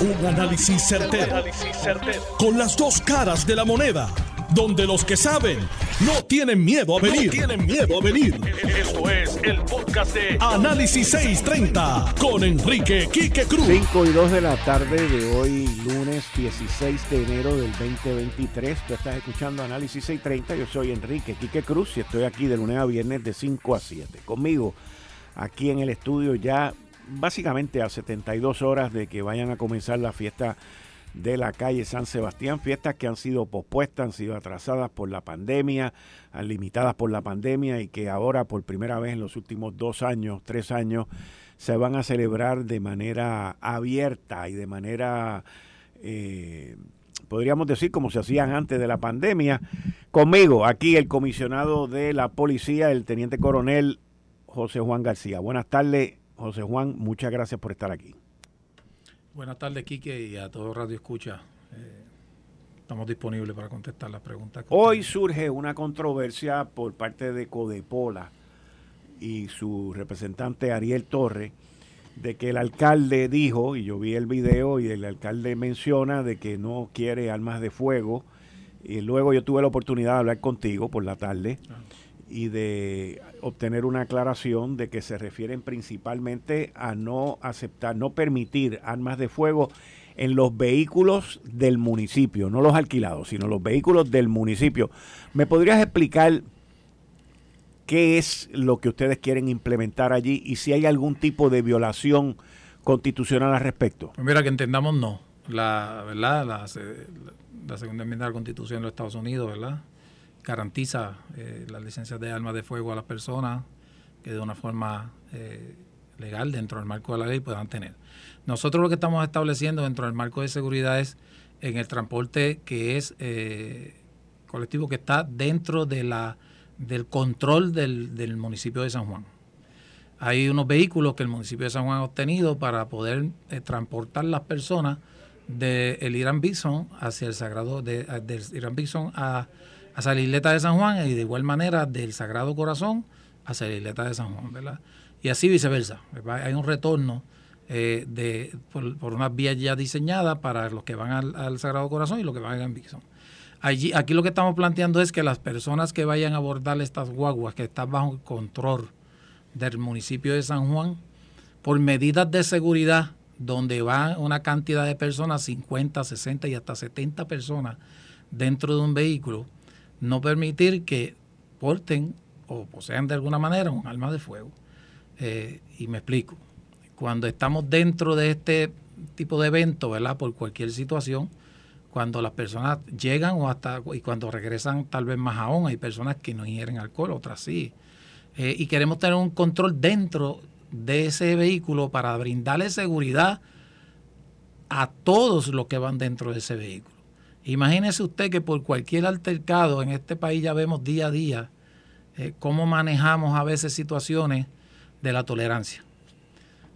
Un análisis certero, Con las dos caras de la moneda. Donde los que saben no tienen miedo a venir. tienen miedo a venir. Esto es el podcast de Análisis 630 con Enrique Quique Cruz. 5 y 2 de la tarde de hoy, lunes 16 de enero del 2023. Tú estás escuchando Análisis 630. Yo soy Enrique Quique Cruz y estoy aquí de lunes a viernes de 5 a 7. Conmigo, aquí en el estudio ya básicamente a 72 horas de que vayan a comenzar la fiesta de la calle San Sebastián, fiestas que han sido pospuestas, han sido atrasadas por la pandemia, limitadas por la pandemia y que ahora por primera vez en los últimos dos años, tres años, se van a celebrar de manera abierta y de manera, eh, podríamos decir, como se hacían antes de la pandemia. Conmigo, aquí el comisionado de la policía, el teniente coronel José Juan García. Buenas tardes, José Juan, muchas gracias por estar aquí. Buenas tardes, Quique, y a todo Radio Escucha. Eh, estamos disponibles para contestar las preguntas. Hoy surge una controversia por parte de Codepola y su representante Ariel Torre de que el alcalde dijo, y yo vi el video, y el alcalde menciona de que no quiere armas de fuego. Y luego yo tuve la oportunidad de hablar contigo por la tarde. Ah y de obtener una aclaración de que se refieren principalmente a no aceptar, no permitir armas de fuego en los vehículos del municipio, no los alquilados, sino los vehículos del municipio. ¿Me podrías explicar qué es lo que ustedes quieren implementar allí y si hay algún tipo de violación constitucional al respecto? Pues mira, que entendamos no. La, ¿verdad? La, la segunda enmienda de la Constitución de los Estados Unidos, ¿verdad? Garantiza eh, las licencias de armas de fuego a las personas que de una forma eh, legal dentro del marco de la ley puedan tener. Nosotros lo que estamos estableciendo dentro del marco de seguridad es en el transporte que es eh, colectivo que está dentro de la del control del, del, municipio de San Juan. Hay unos vehículos que el municipio de San Juan ha obtenido para poder transportar las personas del Irán Bison hacia el Sagrado, de, del Irán Bison a hacia la isleta de San Juan y de igual manera del Sagrado Corazón hacia la isleta de San Juan, ¿verdad? Y así viceversa. Hay un retorno eh, de, por, unas vías ya diseñadas para los que van al, Sagrado Corazón y los que van a Bixon. Allí, aquí lo que estamos planteando es que las personas que vayan a abordar estas guaguas que están bajo control del municipio de San Juan, por medidas de seguridad, donde van una cantidad de personas, 50, 60 y hasta 70 personas dentro de un vehículo, no permitir que porten o posean de alguna manera un arma de fuego. Eh, y me explico. Cuando estamos dentro de este tipo de evento, ¿verdad? Por cualquier situación, cuando las personas llegan o hasta y cuando regresan tal vez más aún, hay personas que no ingieren alcohol, otras sí. Eh, y queremos tener un control dentro de ese vehículo para brindarle seguridad a todos los que van dentro de ese vehículo. Imagínese usted que por cualquier altercado en este país ya vemos día a día eh, cómo manejamos a veces situaciones de la tolerancia.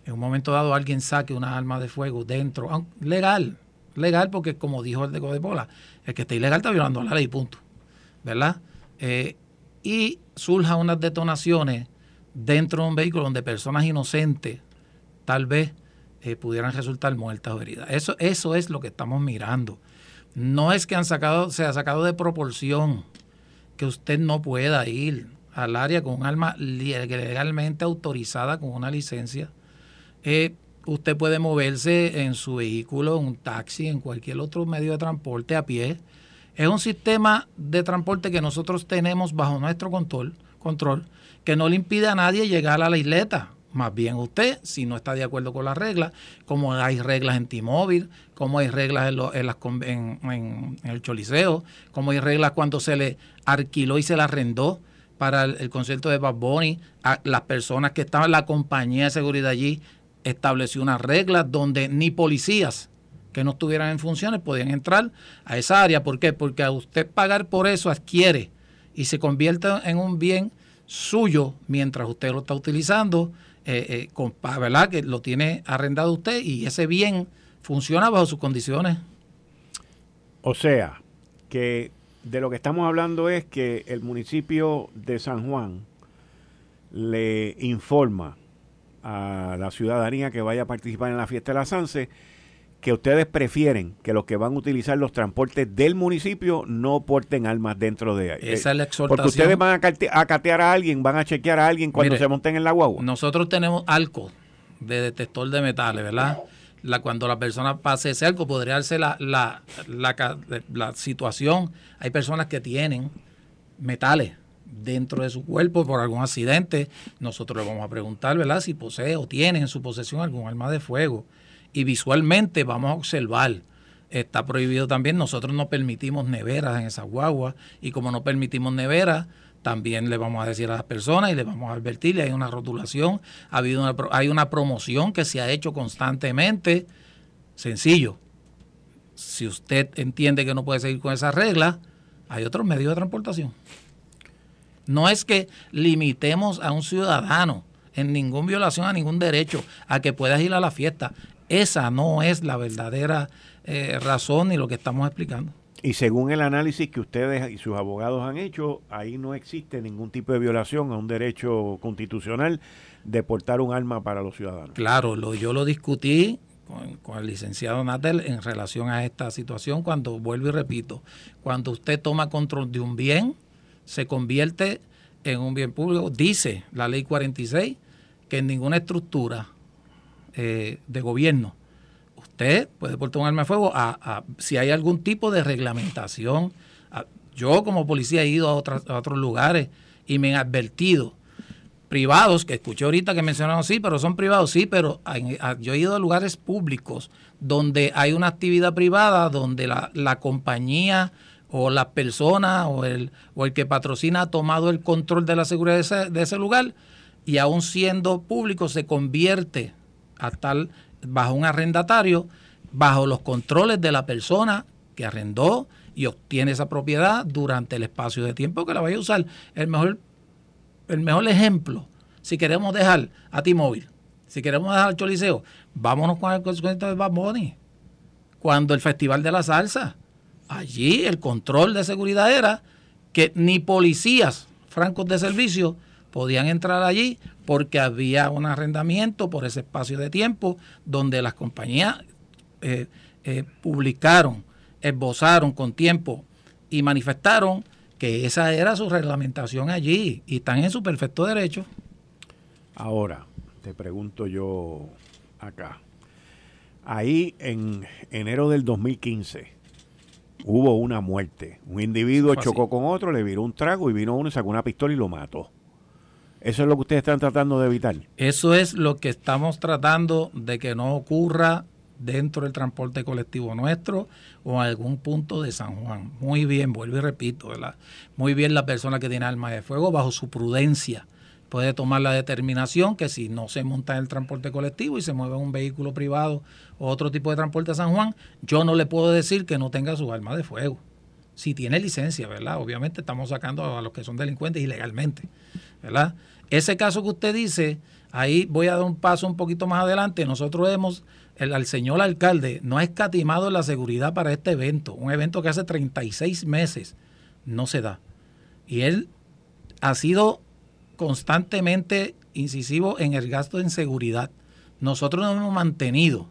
En un momento dado alguien saque una arma de fuego dentro, legal, legal porque como dijo el de Codepola, el que está ilegal está violando la ley, punto. ¿Verdad? Eh, y surjan unas detonaciones dentro de un vehículo donde personas inocentes tal vez eh, pudieran resultar muertas o heridas. Eso, eso es lo que estamos mirando. No es que han sacado, se ha sacado de proporción que usted no pueda ir al área con un arma legalmente autorizada con una licencia. Eh, usted puede moverse en su vehículo, en un taxi, en cualquier otro medio de transporte a pie. Es un sistema de transporte que nosotros tenemos bajo nuestro control, control que no le impide a nadie llegar a la isleta. Más bien usted, si no está de acuerdo con las reglas, como hay reglas en T-Mobile, como hay reglas en, el Choliseo, como hay reglas cuando se le alquiló y se le arrendó para el, concierto de Bad Bunny, a las personas que estaban la compañía de seguridad allí estableció unas reglas donde ni policías que no estuvieran en funciones podían entrar a esa área. ¿Por qué? Porque a usted pagar por eso adquiere y se convierte en un bien suyo mientras usted lo está utilizando eh, eh ¿verdad? Que lo tiene arrendado usted y ese bien funciona bajo sus condiciones. O sea, que de lo que estamos hablando es que el municipio de San Juan le informa a la ciudadanía que vaya a participar en la fiesta de la Sanse que ustedes prefieren que los que van a utilizar los transportes del municipio no porten armas dentro de ahí. Esa es la exhortación. Porque ustedes van a, catear a alguien, van a chequear a alguien cuando se monten en la guagua. Nosotros tenemos arco de detector de metales, ¿verdad? La, cuando la persona pase ese arco podría darse la, la, la, la situación. Hay personas que tienen metales dentro de su cuerpo por algún accidente, nosotros le vamos a preguntar, ¿verdad? Si posee o tiene en su posesión algún arma de fuego. Y visualmente vamos a observar. Está prohibido también, nosotros no permitimos neveras en esa guagua y como no permitimos neveras, también le vamos a decir a las personas y le vamos a advertir, hay una rotulación, ha habido una, hay una promoción que se ha hecho constantemente. Sencillo. Si usted entiende que no puede seguir con esa regla, hay otros medios de transportación. No es que limitemos a un ciudadano en ninguna violación a ningún derecho a que puedas ir a la fiesta. Esa no es la verdadera eh, razón ni lo que estamos explicando. Y según el análisis que ustedes y sus abogados han hecho, ahí no existe ningún tipo de violación a un derecho constitucional de portar un arma para los ciudadanos. Claro, lo, yo lo discutí con, con, el licenciado Natel en relación a esta situación cuando, vuelvo y repito, cuando usted toma control de un bien, se convierte en un bien público. Dice la ley 46 que en ninguna estructura eh, de gobierno usted puede portar un arma de fuego a, si hay algún tipo de reglamentación. yo como policía he ido a, a otros lugares y me han advertido privados, que escuché ahorita que mencionaron sí, pero son privados, sí, pero yo he ido a lugares públicos donde hay una actividad privada, donde la, la compañía o la persona o el, o el que patrocina ha tomado el control de la seguridad de ese, de ese lugar y aún siendo público se convierte a tal bajo un arrendatario, bajo los controles de la persona que arrendó y obtiene esa propiedad durante el espacio de tiempo que la vaya a usar. El mejor, el mejor ejemplo, si queremos dejar a T-Mobile, si queremos dejar al Choliseo, vámonos con el de Bad Bunny. Cuando el Festival de la Salsa, allí el control de seguridad era que ni policías francos de servicio podían entrar allí porque había un arrendamiento por ese espacio de tiempo donde las compañías eh, eh, publicaron, esbozaron con tiempo y manifestaron que esa era su reglamentación allí y están en su perfecto derecho. Ahora, te pregunto yo acá. Ahí en enero del 2015, hubo una muerte. Un individuo chocó con otro, le viró un trago y vino uno y sacó una pistola y lo mató. ¿Eso es lo que ustedes están tratando de evitar? Eso es lo que estamos tratando de que no ocurra dentro del transporte colectivo nuestro o en algún punto de San Juan. Muy bien, vuelvo y repito, ¿verdad? Muy bien la persona que tiene arma de fuego bajo su prudencia puede tomar la determinación que si no se monta en el transporte colectivo y se mueve en un vehículo privado o otro tipo de transporte a San Juan, yo no le puedo decir que no tenga su arma de fuego. Si tiene licencia, ¿verdad? Obviamente estamos sacando a los que son delincuentes ilegalmente, ¿verdad? Ese caso que usted dice, ahí voy a dar un paso un poquito más adelante. Nosotros hemos, el, señor alcalde, no ha escatimado la seguridad para este evento, un evento que hace 36 meses no se da. Y él ha sido constantemente incisivo en el gasto en seguridad. Nosotros nos hemos mantenido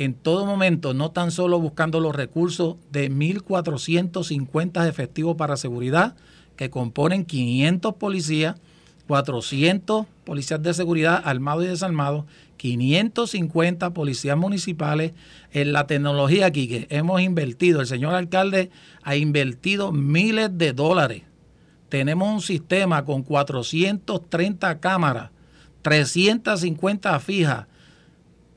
en todo momento, no tan solo buscando los recursos de 1.450 efectivos para seguridad, que componen 500 policías, 400 policías de seguridad armados y desarmados, 550 policías municipales. En la tecnología aquí que hemos invertido, el señor alcalde ha invertido miles de dólares tenemos un sistema con 430 cámaras, 350 fijas,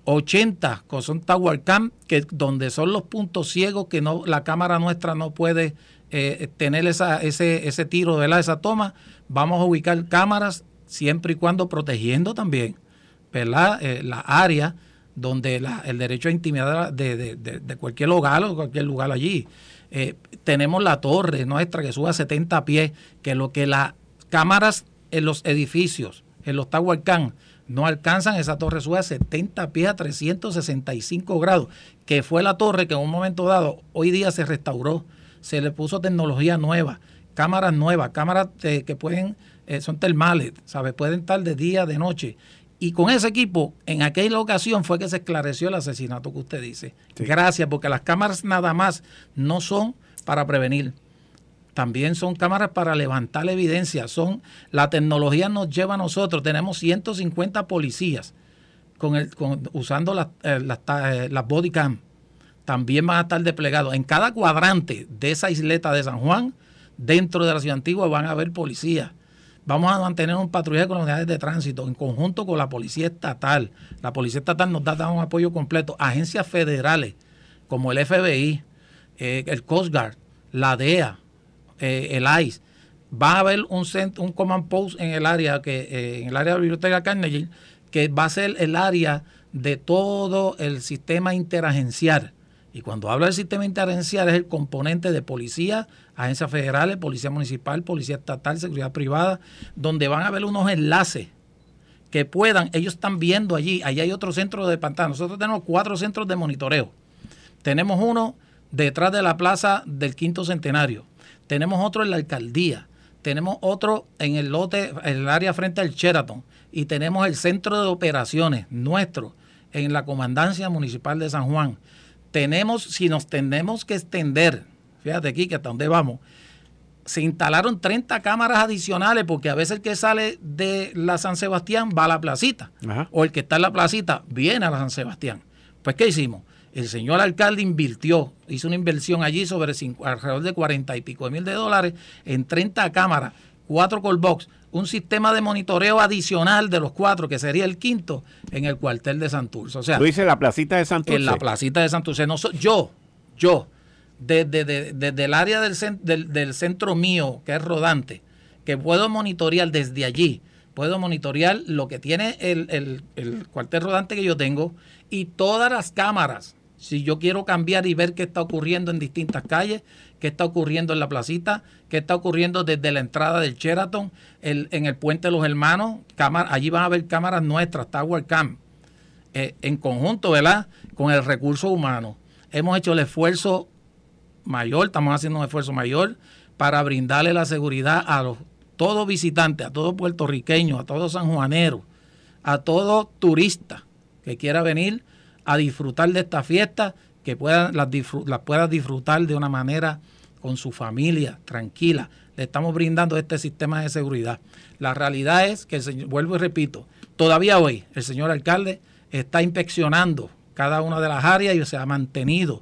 80 que son Tower que donde son los puntos ciegos que no la cámara nuestra no puede eh, tener esa, ese, ese tiro de la esa toma. Vamos a ubicar cámaras siempre y cuando protegiendo también ¿verdad? Eh, la área donde el derecho a intimidad de, de, cualquier hogar o cualquier lugar allí. Eh, tenemos la torre nuestra que sube a 70 pies, que lo que las cámaras en los edificios, en los Tower no alcanzan, esa torre sube a 70 pies a 365 grados, que fue la torre que en un momento dado, hoy día se restauró, se le puso tecnología nueva, cámaras nuevas, cámaras que pueden, eh, son termales, ¿sabes? Pueden estar de día, de noche Y con ese equipo, en aquella ocasión fue que se esclareció el asesinato que usted dice. Gracias, porque las cámaras nada más no son para prevenir. También son cámaras para levantar evidencia. Son, la tecnología nos lleva a nosotros. Tenemos 150 policías con el, usando las, eh, eh, las body cam. También van a estar desplegados. En cada cuadrante de esa isleta de San Juan, dentro de la ciudad antigua, van a haber policías Vamos a mantener un patrullaje con las unidades de tránsito en conjunto con la Policía Estatal. La Policía Estatal nos da, un apoyo completo. Agencias federales como el FBI, eh, el Coast Guard, la DEA, eh, el ICE. Va a haber un, un command post en el área que eh, en el área de la biblioteca Carnegie que va a ser el área de todo el sistema interagencial y cuando habla del sistema interagencial es el componente de policía, agencias federales, policía municipal, policía estatal, seguridad privada, donde van a haber unos enlaces que puedan, ellos están viendo allí, allí hay otro centro de pantalla. Nosotros tenemos cuatro centros de monitoreo. Tenemos uno detrás de la plaza del quinto centenario. Tenemos otro en la alcaldía. Tenemos otro en el lote, en el área frente al Sheraton. Y tenemos el centro de operaciones nuestro en la comandancia municipal de San Juan tenemos, si nos tenemos que extender, fíjate aquí que hasta dónde vamos, se instalaron 30 cámaras adicionales porque a veces el que sale de la San Sebastián va a la placita o el que está en la placita viene a la San Sebastián. Pues ¿qué hicimos? El señor alcalde invirtió, hizo una inversión allí sobre alrededor de 40 y pico de mil de dólares en 30 cámaras, 4 call box, un sistema de monitoreo adicional de los cuatro, que sería el quinto, en el cuartel de Santurce. O sea, tú dices la placita de Santurce. En la placita de Santurce. No, yo, yo, desde, el área del, del, centro mío, que es rodante, que puedo monitorear desde allí, puedo monitorear lo que tiene el, el cuartel rodante que yo tengo y todas las cámaras. Si yo quiero cambiar y ver qué está ocurriendo en distintas calles, qué está ocurriendo en la placita, qué está ocurriendo desde la entrada del Sheraton, en el puente de los hermanos, allí van a haber cámaras nuestras, Tower Cam, eh, en conjunto, ¿verdad? Con el recurso humano. Hemos hecho el esfuerzo mayor, estamos haciendo un esfuerzo mayor para brindarle la seguridad a los, todos visitantes, a todos puertorriqueños, a todos sanjuaneros, a todo turista que quiera venir a disfrutar de esta fiesta, que puedan, las, las pueda disfrutar de una manera con su familia, tranquila. Le estamos brindando este sistema de seguridad. La realidad es que, el señor, vuelvo y repito, todavía hoy el señor alcalde está inspeccionando cada una de las áreas y se ha mantenido.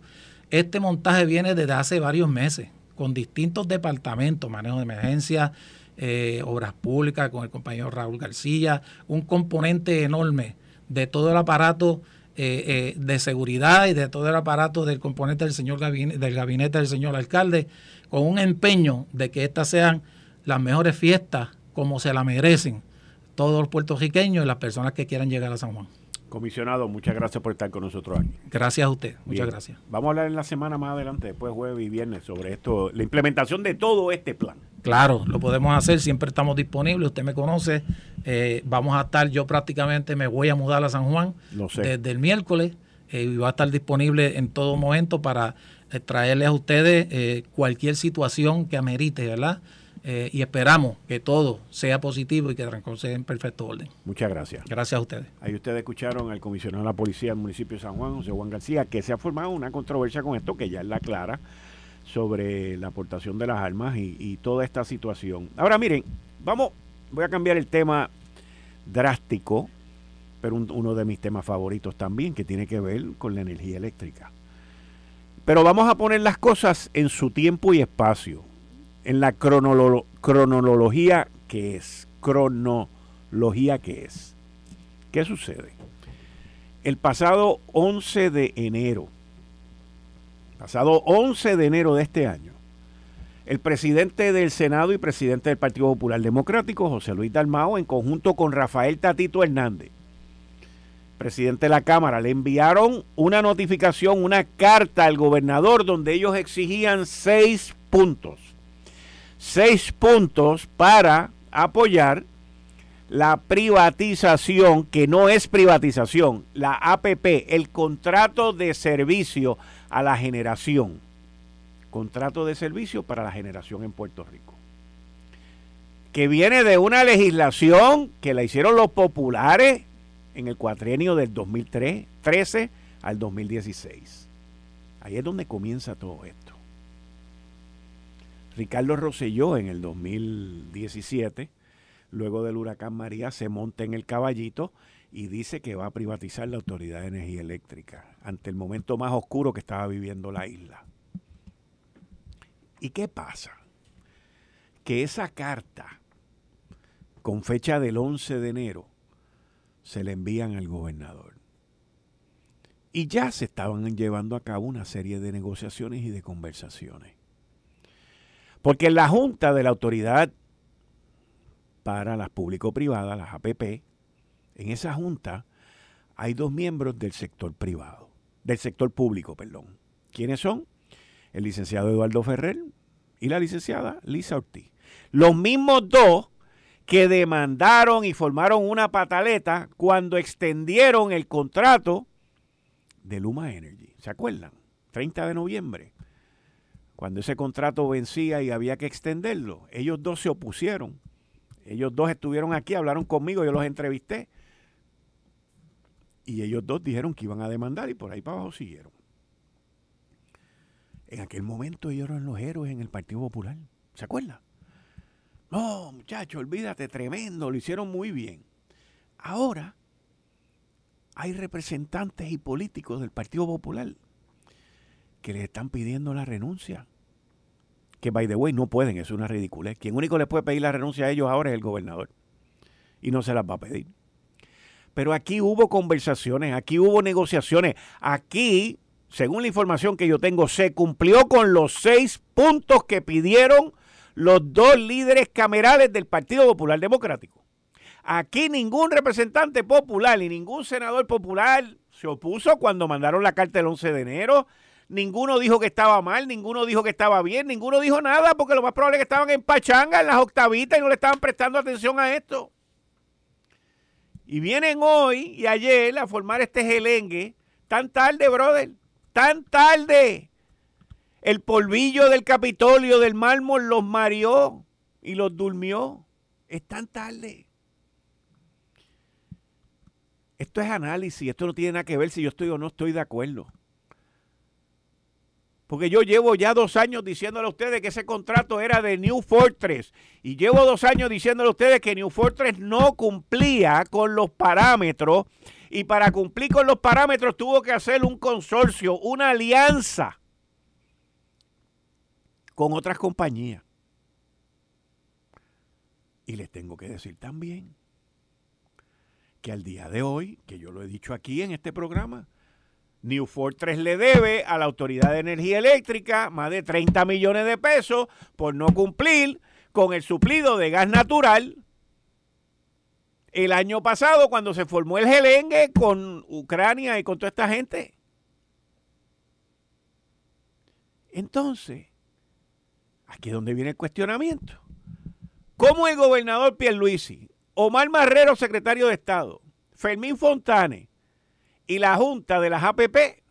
Este montaje viene desde hace varios meses, con distintos departamentos, manejo de emergencia, eh, obras públicas, con el compañero Raúl García, un componente enorme de todo el aparato eh, eh, de seguridad y de todo el aparato del componente del señor gabinete, del gabinete del señor alcalde, con un empeño de que estas sean las mejores fiestas como se la merecen todos los puertorriqueños y las personas que quieran llegar a San Juan. Comisionado, muchas gracias por estar con nosotros aquí. Gracias a usted, muchas gracias. Vamos a hablar en la semana más adelante, después jueves y viernes, sobre esto, la implementación de todo este plan. Claro, lo podemos hacer, siempre estamos disponibles, usted me conoce, eh, vamos a estar, yo prácticamente me voy a mudar a San Juan desde el miércoles eh, y va a estar disponible en todo momento para eh, traerles a ustedes cualquier situación que amerite, ¿verdad? Eh, y esperamos que todo sea positivo y que sea en perfecto orden. Muchas gracias. Gracias a ustedes. Ahí ustedes escucharon al comisionado de la policía del municipio de San Juan, José Juan García, que se ha formado una controversia con esto, que ya es la clara, sobre la aportación de las armas y, toda esta situación. Ahora miren, vamos, voy a cambiar el tema drástico, pero uno de mis temas favoritos también, que tiene que ver con la energía eléctrica. Pero vamos a poner las cosas en su tiempo y espacio en la cronología que es. Cronología que es. ¿Qué sucede? El pasado 11 de enero, pasado 11 de enero de este año, el presidente del Senado y presidente del Partido Popular Democrático, José Luis Dalmao, en conjunto con Rafael Tatito Hernández, presidente de la Cámara, le enviaron una notificación, una carta al gobernador donde ellos exigían seis puntos seis puntos para apoyar la privatización, que no es privatización, la APP, el contrato de servicio a la generación. Contrato de servicio para la generación en Puerto Rico. Que viene de una legislación que la hicieron los populares en el cuatrienio del 2013 al 2016. Ahí es donde comienza todo esto. Ricardo Rosselló en el 2017, luego del huracán María, se monta en el caballito y dice que va a privatizar la Autoridad de Energía Eléctrica ante el momento más oscuro que estaba viviendo la isla. ¿Y qué pasa? Que esa carta, con fecha del 11 de enero, se le envían al gobernador. Y ya se estaban llevando a cabo una serie de negociaciones y de conversaciones. Porque en la Junta de la Autoridad para las Público-Privadas, las APP, en esa Junta hay dos miembros del sector privado, del sector público, perdón. ¿Quiénes son? El licenciado Eduardo Ferrer y la licenciada Lisa Ortiz. Los mismos dos que demandaron y formaron una pataleta cuando extendieron el contrato de Luma Energy. ¿Se acuerdan? 30 de noviembre. Cuando ese contrato vencía y había que extenderlo, ellos dos se opusieron. Ellos dos estuvieron aquí, hablaron conmigo, yo los entrevisté. Y ellos dos dijeron que iban a demandar y por ahí para abajo siguieron. En aquel momento ellos eran los héroes en el Partido Popular. ¿Se acuerdan? No, muchachos, olvídate, tremendo, lo hicieron muy bien. Ahora hay representantes y políticos del Partido Popular que les están pidiendo la renuncia. Que, by the way, no pueden, es una ridiculez. Quien único les puede pedir la renuncia a ellos ahora es el gobernador. Y no se las va a pedir. Pero aquí hubo conversaciones, aquí hubo negociaciones. Aquí, según la información que yo tengo, se cumplió con los seis puntos que pidieron los dos líderes camerales del Partido Popular Democrático. Aquí ningún representante popular ni ningún senador popular se opuso cuando mandaron la carta el 11 de enero. Ninguno dijo que estaba mal, ninguno dijo que estaba bien, ninguno dijo nada porque lo más probable es que estaban en pachanga, en las octavitas y no le estaban prestando atención a esto. Y vienen hoy y ayer a formar este gelengue tan tarde, brother, tan tarde. El polvillo del Capitolio, del mármol, los mareó y los durmió. Es tan tarde. Esto es análisis, esto no tiene nada que ver si yo estoy o no estoy de acuerdo. Porque yo llevo ya dos años diciéndole a ustedes que ese contrato era de New Fortress. Y llevo dos años diciéndole a ustedes que New Fortress no cumplía con los parámetros. Y para cumplir con los parámetros tuvo que hacer un consorcio, una alianza con otras compañías. Y les tengo que decir también que al día de hoy, que yo lo he dicho aquí en este programa, New Fortress le debe a la Autoridad de Energía Eléctrica más de 30 millones de pesos por no cumplir con el suplido de gas natural el año pasado cuando se formó el gelengue con Ucrania y con toda esta gente. Entonces, aquí es donde viene el cuestionamiento. ¿Cómo el gobernador Pierluisi Omar Marrero, secretario de Estado, Fermín Fontane y la Junta de las APP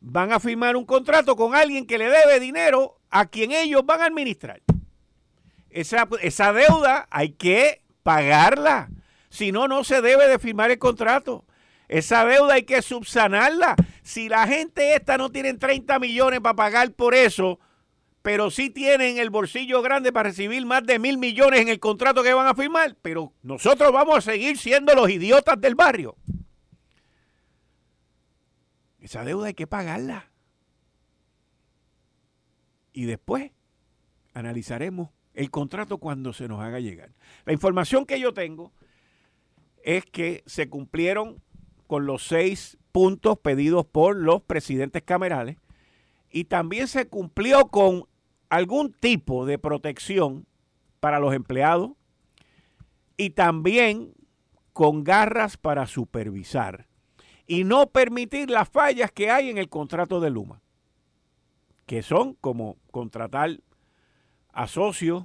van a firmar un contrato con alguien que le debe dinero a quien ellos van a administrar. Esa, deuda hay que pagarla. Si no, no se debe de firmar el contrato. Esa deuda hay que subsanarla. Si la gente esta no tiene 30 millones para pagar por eso, pero sí tienen el bolsillo grande para recibir más de mil millones en el contrato que van a firmar, pero nosotros vamos a seguir siendo los idiotas del barrio. Esa deuda hay que pagarla. Y después analizaremos el contrato cuando se nos haga llegar. La información que yo tengo es que se cumplieron con los seis puntos pedidos por los presidentes camerales y también se cumplió con algún tipo de protección para los empleados y también con garras para supervisar y no permitir las fallas que hay en el contrato de Luma, que son como contratar a socios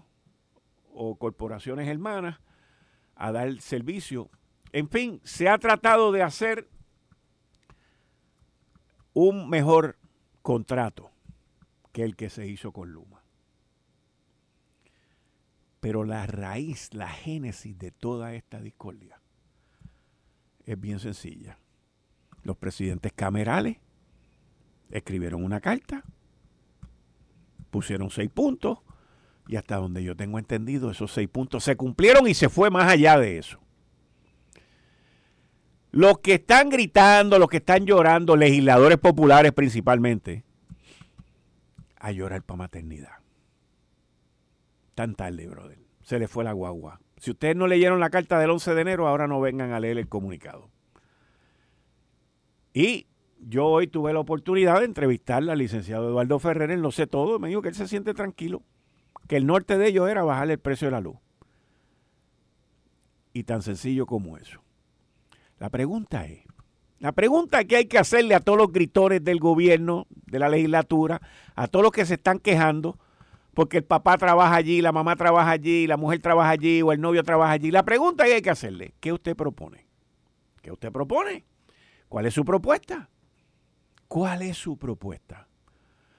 o corporaciones hermanas a dar servicio. En fin, se ha tratado de hacer un mejor contrato que el que se hizo con Luma. Pero la raíz, la génesis de toda esta discordia es bien sencilla. Los presidentes camerales escribieron una carta, pusieron seis puntos y hasta donde yo tengo entendido esos seis puntos se cumplieron y se fue más allá de eso. Los que están gritando, los que están llorando, legisladores populares principalmente, a llorar para maternidad. Tan tarde, brother. Se le fue la guagua. Si ustedes no leyeron la carta del 11 de enero, ahora no vengan a leer el comunicado. Y yo hoy tuve la oportunidad de entrevistar al licenciado Eduardo Ferrer, él no sé todo, me dijo que él se siente tranquilo, que el norte de ellos era bajarle el precio de la luz. Y tan sencillo como eso. La pregunta es, la pregunta que hay que hacerle a todos los gritores del gobierno, de la legislatura, a todos los que se están quejando, porque el papá trabaja allí, la mamá trabaja allí, la mujer trabaja allí o el novio trabaja allí. La pregunta que hay que hacerle, ¿qué usted propone? ¿Qué usted propone? ¿Cuál es su propuesta? ¿Cuál es su propuesta?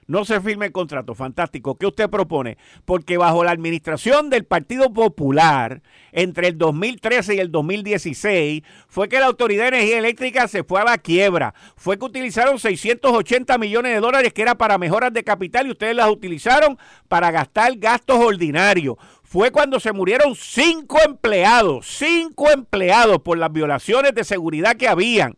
No se firme el contrato, fantástico. ¿Qué usted propone? Porque bajo la administración del Partido Popular, entre el 2013 y el 2016, fue que la Autoridad de Energía Eléctrica se fue a la quiebra. Fue que utilizaron 680 millones de dólares que era para mejoras de capital y ustedes las utilizaron para gastar gastos ordinarios. Fue cuando se murieron cinco empleados, cinco empleados por las violaciones de seguridad que habían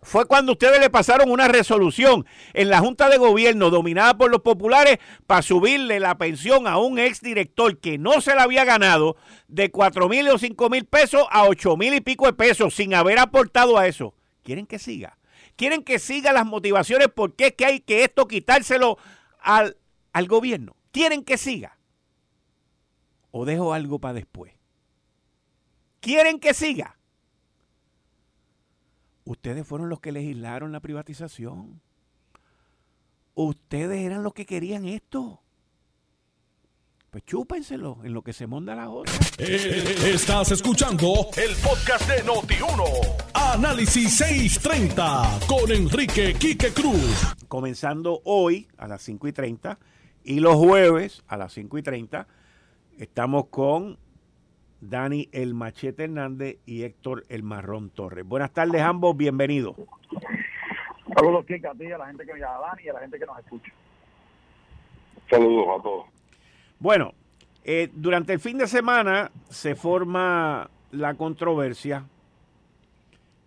fue cuando ustedes le pasaron una resolución en la Junta de Gobierno dominada por los populares para subirle la pensión a un exdirector que no se la había ganado de cuatro mil o cinco mil pesos a ocho mil y pico de pesos sin haber aportado a eso. ¿Quieren que siga? ¿Quieren que siga las motivaciones por qué es que hay que esto quitárselo al, al gobierno? ¿Quieren que siga? ¿O dejo algo para después? ¿Quieren que siga? Ustedes fueron los que legislaron la privatización. Ustedes eran los que querían esto. Pues chúpenselo en lo que se monda la otra. Eh, estás escuchando el podcast de Noti1. Análisis 630 con Enrique Quique Cruz. Comenzando hoy a las 5 y 30 y los jueves a las 5 y 30 estamos con Dani El Machete Hernández y Héctor El Marrón Torres. Buenas tardes ambos, bienvenidos. Saludos, Kika, a ti, a la gente que me llama Dani y a la gente que nos escucha. Saludos a todos. Bueno, eh, durante el fin de semana se forma la controversia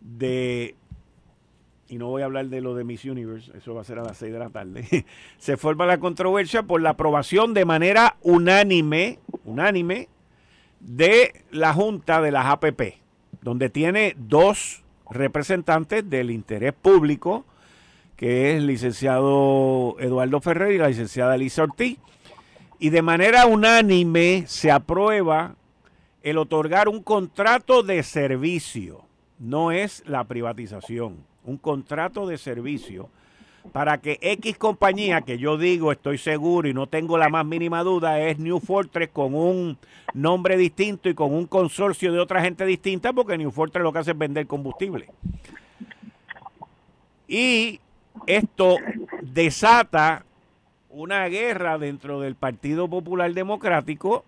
de, y no voy a hablar de lo de Miss Universe, eso va a ser a las 6 de la tarde, se forma la controversia por la aprobación de manera unánime, unánime, de la Junta de las APP, donde tiene dos representantes del interés público, que es el licenciado Eduardo Ferrer y la licenciada Elisa Ortiz. Y de manera unánime se aprueba el otorgar un contrato de servicio, no es la privatización, un contrato de servicio para que X compañía, que yo digo, estoy seguro y no tengo la más mínima duda, es New Fortress con un nombre distinto y con un consorcio de otra gente distinta, porque New Fortress lo que hace es vender combustible. Y esto desata una guerra dentro del Partido Popular Democrático,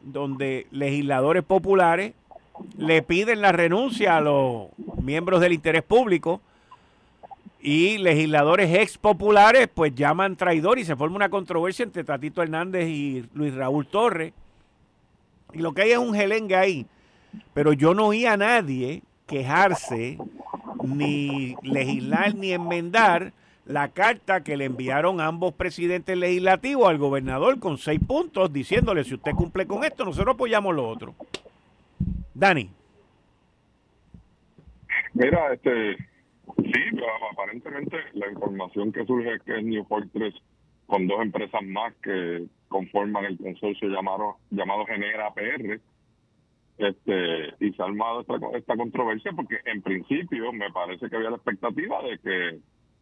donde legisladores populares le piden la renuncia a los miembros del interés público y legisladores ex populares pues llaman traidor y se forma una controversia entre Tatito Hernández y Luis Raúl Torres. Y lo que hay es un gelengue ahí. Pero yo no oí a nadie quejarse, ni legislar, ni enmendar la carta que le enviaron ambos presidentes legislativos al gobernador con seis puntos diciéndole si usted cumple con esto, nosotros apoyamos lo otro. Dani. Mira, este, Sí, pero aparentemente la información que surge es que es New Fortress con dos empresas más que conforman el consorcio llamado, llamado Genera PR. Este, y se ha armado esta, esta controversia porque en principio me parece que había la expectativa de que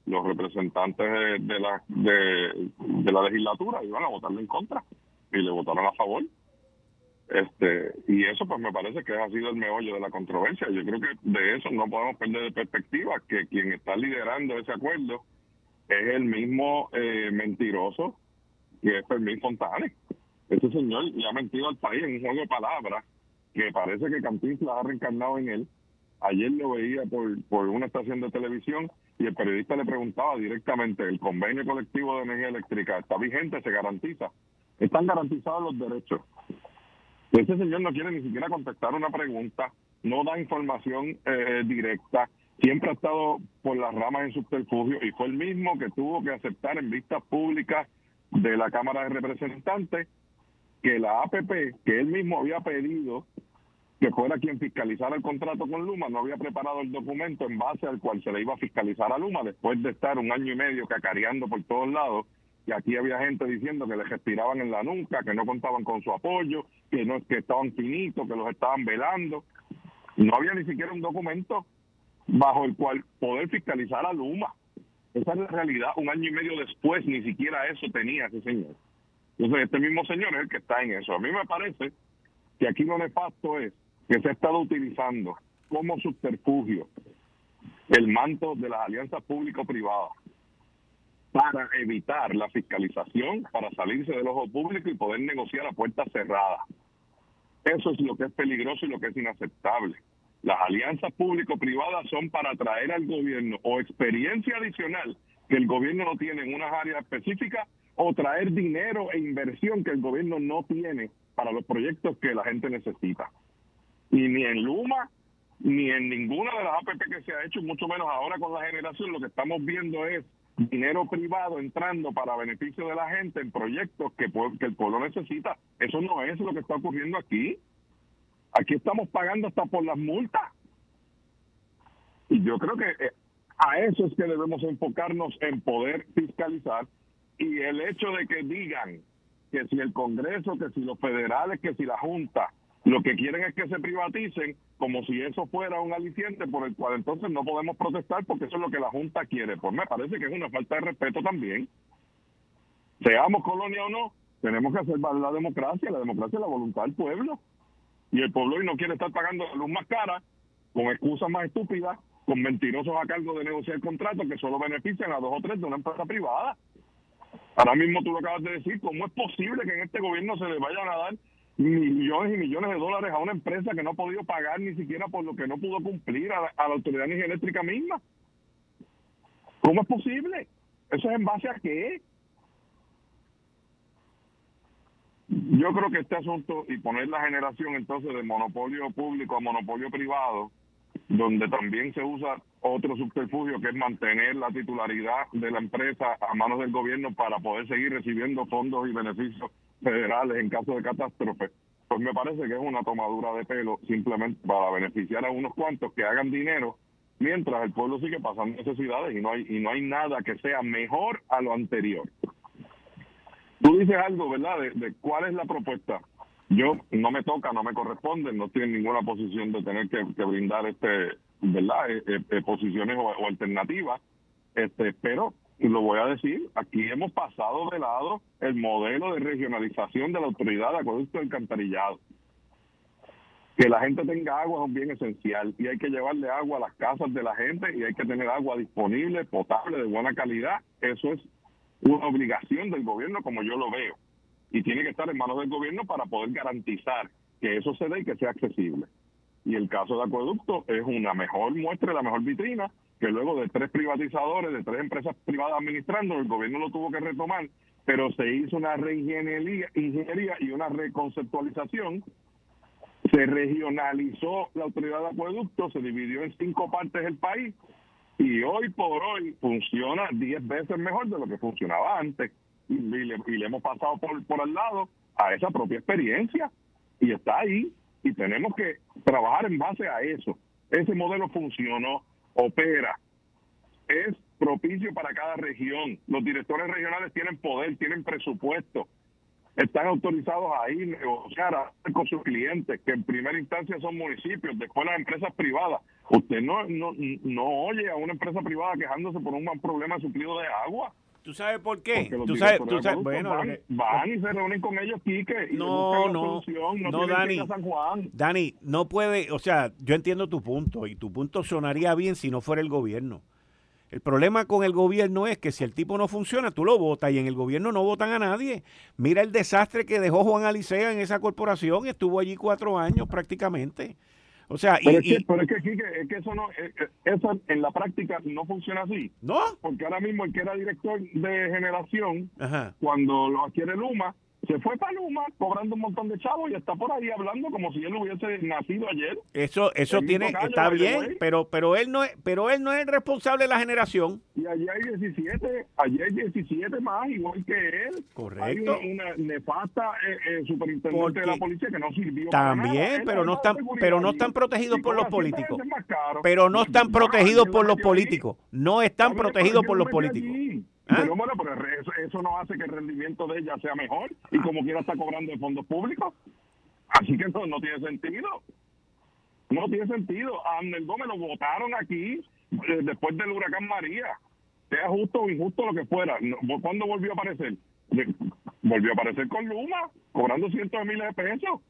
los representantes de, la de, de la legislatura iban a votarle en contra y le votaron a favor. Este, y eso pues me parece que ha sido el meollo de la controversia. Yo creo que de eso no podemos perder de perspectiva que quien está liderando ese acuerdo es el mismo eh, mentiroso que es Fermín Fontane. Ese señor le ha mentido al país en un juego de palabras que parece que Cantinflas ha reencarnado en él Ayer lo veía por, por una estación de televisión y el periodista le preguntaba directamente, ¿el convenio colectivo de energía eléctrica está vigente? ¿Se garantiza? Están garantizados los derechos. Ese señor no quiere ni siquiera contestar una pregunta, no da información eh, directa, siempre ha estado por las ramas en subterfugio y fue el mismo que tuvo que aceptar en vistas públicas de la Cámara de Representantes que la APP, que él mismo había pedido que fuera quien fiscalizara el contrato con Luma, no había preparado el documento en base al cual se le iba a fiscalizar a Luma después de estar un año y medio cacareando por todos lados. Y aquí había gente diciendo que le respiraban en la nuca, que no contaban con su apoyo, que no que estaban finitos, que los estaban velando. No había ni siquiera un documento bajo el cual poder fiscalizar a Luma. Esa es la realidad. Un año y medio después ni siquiera eso tenía ese señor. Entonces este mismo señor es el que está en eso. A mí me parece que aquí lo nefasto es que se ha estado utilizando como subterfugio el manto de las alianzas público-privadas para evitar la fiscalización, para salirse del ojo público y poder negociar a puertas cerradas. Eso es lo que es peligroso y lo que es inaceptable. Las alianzas público-privadas son para traer al gobierno o experiencia adicional que el gobierno no tiene en unas áreas específicas o traer dinero e inversión que el gobierno no tiene para los proyectos que la gente necesita y ni en Luma ni en ninguna de las APP que se ha hecho, mucho menos ahora con la generación, lo que estamos viendo es dinero privado entrando para beneficio de la gente en proyectos que, el pueblo necesita. Eso no es lo que está ocurriendo aquí. Aquí estamos pagando hasta por las multas. Y yo creo que eh, a eso es que debemos enfocarnos en poder fiscalizar y el hecho de que digan que si el Congreso, que si los federales, que si la Junta lo que quieren es que se privaticen como si eso fuera un aliciente por el cual entonces no podemos protestar porque eso es lo que la Junta quiere. Pues me parece que es una falta de respeto también. Seamos colonia o no, tenemos que hacer valer la democracia. La democracia es la voluntad del pueblo. Y el pueblo hoy no quiere estar pagando la luz más cara, con excusas más estúpidas, con mentirosos a cargo de negociar contratos que solo benefician a dos o tres de una empresa privada. Ahora mismo tú lo acabas de decir, ¿cómo es posible que en este gobierno se le vayan a dar millones y millones de dólares a una empresa que no ha podido pagar ni siquiera por lo que no pudo cumplir a la, Autoridad Energética misma. ¿Cómo es posible? ¿Eso es en base a qué? Yo creo que este asunto y poner la generación entonces de monopolio público a monopolio privado, donde también se usa otro subterfugio que es mantener la titularidad de la empresa a manos del gobierno para poder seguir recibiendo fondos y beneficios federales en caso de catástrofe, pues me parece que es una tomadura de pelo simplemente para beneficiar a unos cuantos que hagan dinero mientras el pueblo sigue pasando necesidades y no hay y no hay nada que sea mejor a lo anterior. Tú dices algo, ¿verdad? De, cuál es la propuesta. Yo no me toca, no me corresponde, no estoy en ninguna posición de tener que, brindar este, ¿verdad? Eh, eh, eh, posiciones o, o alternativas, este, pero y lo voy a decir, aquí hemos pasado de lado el modelo de regionalización de la autoridad de acueducto alcantarillado. Que la gente tenga agua es un bien esencial y hay que llevarle agua a las casas de la gente y hay que tener agua disponible, potable, de buena calidad. Eso es una obligación del gobierno como yo lo veo. Y tiene que estar en manos del gobierno para poder garantizar que eso se dé y que sea accesible. Y el caso de acueducto es una mejor muestra, la mejor vitrina que luego de tres privatizadores, de tres empresas privadas administrando, el gobierno lo tuvo que retomar, pero se hizo una reingeniería ingeniería y una reconceptualización. Se regionalizó la autoridad de acueductos, se dividió en cinco partes el país y hoy por hoy funciona diez veces mejor de lo que funcionaba antes. Y, le, y le, hemos pasado por, por al lado a esa propia experiencia y está ahí y tenemos que trabajar en base a eso. Ese modelo funcionó, opera, es propicio para cada región. Los directores regionales tienen poder, tienen presupuesto, están autorizados a ir a negociar con sus clientes, que en primera instancia son municipios, después las empresas privadas. Usted no, no, no oye a una empresa privada quejándose por un mal problema suplido de agua. ¿Tú sabes por qué? ¿Tú sabes, tú sabes, bueno, van, y se reúnen con ellos, Quique, y no, no, no, no Dani, San Juan. Dani, no puede, o sea, yo entiendo tu punto, y tu punto sonaría bien si no fuera el gobierno. El problema con el gobierno es que si el tipo no funciona, tú lo votas y en el gobierno no votan a nadie. Mira el desastre que dejó Juan Alicea en esa corporación, estuvo allí cuatro años prácticamente. O sea, pero, y, es que, pero es que, es que eso no, eh, eh, eso en la práctica no funciona así. ¿No? Porque ahora mismo el que era director de generación, cuando lo adquiere Luma, se fue para Luma cobrando un montón de chavos y está por ahí hablando como si él hubiese nacido ayer. Eso eso tiene está bien, pero pero él no es pero él no es el responsable de la generación. Y allí hay 17, allí hay 17 más igual que él. Correcto. Hay una, nefasta eh, eh, superintendente de la policía que no sirvió También, pero no están pero no están protegidos por los políticos. Pero no están protegidos por los políticos. No están protegidos por los políticos. ¿Eh? Pero bueno, pero eso, no hace que el rendimiento de ella sea mejor y como quiera está cobrando de fondos públicos. Así que eso no tiene sentido. No tiene sentido. A Amnel Gómez lo votaron aquí eh, después del huracán María. Sea justo o injusto lo que fuera. ¿Cuándo volvió a aparecer? Volvió a aparecer con Luma, cobrando cientos de miles de pesos.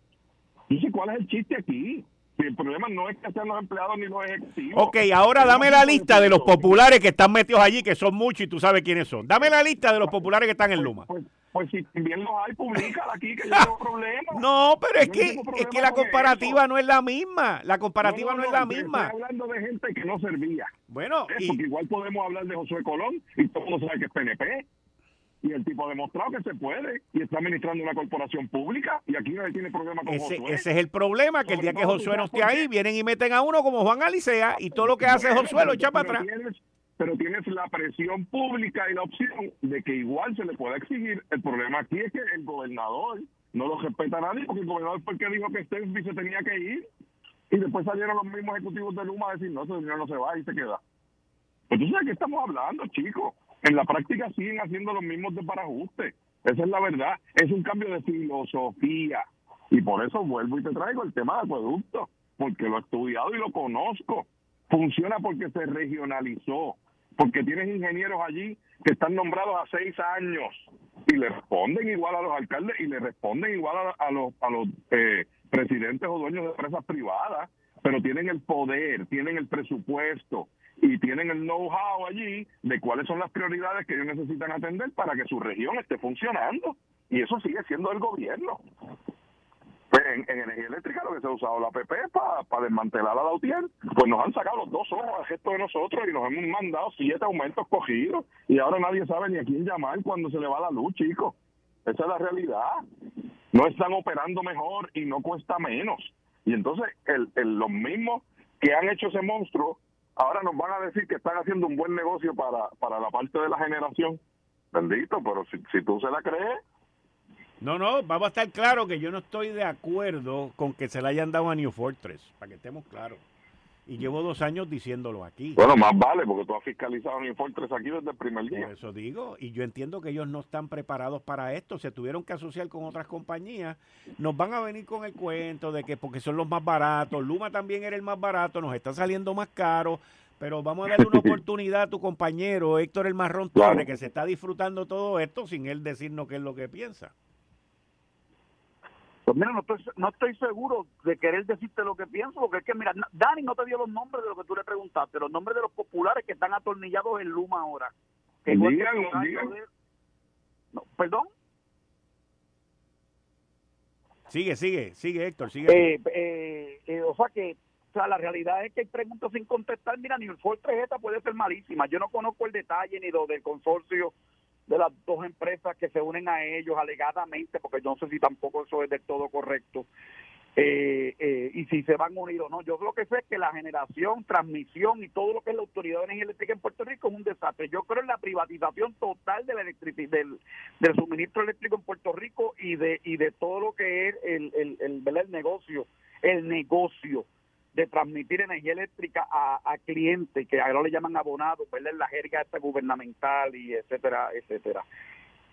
Dice, ¿cuál es el chiste aquí? El problema no es que sean los empleados ni los ejecutivos. Ok, ahora dame la lista de los populares que están metidos allí, que son muchos y tú sabes quiénes son. Dame la lista de los populares que están en Luma. Pues, pues, si también los hay, publica aquí, que yo no tengo problema. No, pero es que, es que la comparativa no es la misma. La comparativa no, es la misma. Estoy hablando de gente que no servía. Bueno, y... Porque igual podemos hablar de Josué Colón y todo el mundo sabe que es PNP y el tipo ha demostrado que se puede y está administrando una corporación pública y aquí no tiene problema con ese, Josué. Ese es el problema, que el día que Josué no esté ahí, vienen y meten a uno como Juan Alicea y todo lo que hace Josué lo echa para atrás. pero tienes la presión pública y la opción de que igual se le pueda exigir. El problema aquí es que el gobernador no lo respeta a nadie porque el gobernador fue el que dijo que Stevie se tenía que ir y después salieron los mismos ejecutivos de Luma a decir no, ese señor no se va y se queda. Pues tú sabes de qué estamos hablando, chicos en la práctica siguen haciendo los mismos desbarajustes. Esa es la verdad. Es un cambio de filosofía. Y por eso vuelvo y te traigo el tema de acueducto, porque lo he estudiado y lo conozco. Funciona porque se regionalizó, porque tienes ingenieros allí que están nombrados a seis años y le responden igual a los alcaldes y le responden igual a, los, a los eh, presidentes o dueños de empresas privadas, pero tienen el poder, tienen el presupuesto, y tienen el know-how allí de cuáles son las prioridades que ellos necesitan atender para que su región esté funcionando. Y eso sigue siendo el gobierno. Pues en, energía eléctrica lo que se ha usado la PP para desmantelar a la UTIER, pues nos han sacado los dos ojos al gesto de nosotros y nos hemos mandado siete aumentos cogidos y ahora nadie sabe ni a quién llamar cuando se le va la luz, chicos. Esa es la realidad. No están operando mejor y no cuesta menos. Y entonces el, el, los mismos que han hecho ese monstruo ahora nos van a decir que están haciendo un buen negocio para, para la parte de la generación. Bendito, pero si, si tú se la crees. No, no, vamos a estar claro que yo no estoy de acuerdo con que se la hayan dado a New Fortress, para que estemos claros. Y llevo dos años diciéndolo aquí. Bueno, más vale, porque tú has fiscalizado New Fortress aquí desde el primer día. Por eso digo, y yo entiendo que ellos no están preparados para esto, se tuvieron que asociar con otras compañías, nos van a venir con el cuento de que porque son los más baratos, Luma también era el más barato, nos está saliendo más caro, pero vamos a darle una oportunidad a tu compañero Héctor El Marrón Torre, que se está disfrutando todo esto sin él decirnos qué es lo que piensa. Pues mira, no estoy, no estoy seguro de querer decirte lo que pienso, porque es que, mira, Dani no te dio los nombres de lo que tú le preguntaste, los nombres de los populares que están atornillados en Luma ahora. Que ¿Perdón? Sigue, sigue, sigue, Héctor, sigue. Eh, eh, eh, o sea que, o sea, la realidad es que hay preguntas sin contestar. Mira, ni el Fortress esta puede ser malísima. Yo no conozco el detalle ni lo del consorcio de las dos empresas que se unen a ellos alegadamente, porque yo no sé si tampoco eso es del todo correcto, eh, eh, y si se van o no. Yo lo que sé es que la generación, transmisión y todo lo que es la Autoridad de Energía Eléctrica en Puerto Rico es un desastre. Yo creo en la privatización total del, del suministro eléctrico en Puerto Rico y de y de todo lo que es el, el, el, el negocio, el negocio de transmitir energía eléctrica a, a clientes que ahora le llaman abonados, ¿verdad? En la jerga esta gubernamental y etcétera, etcétera.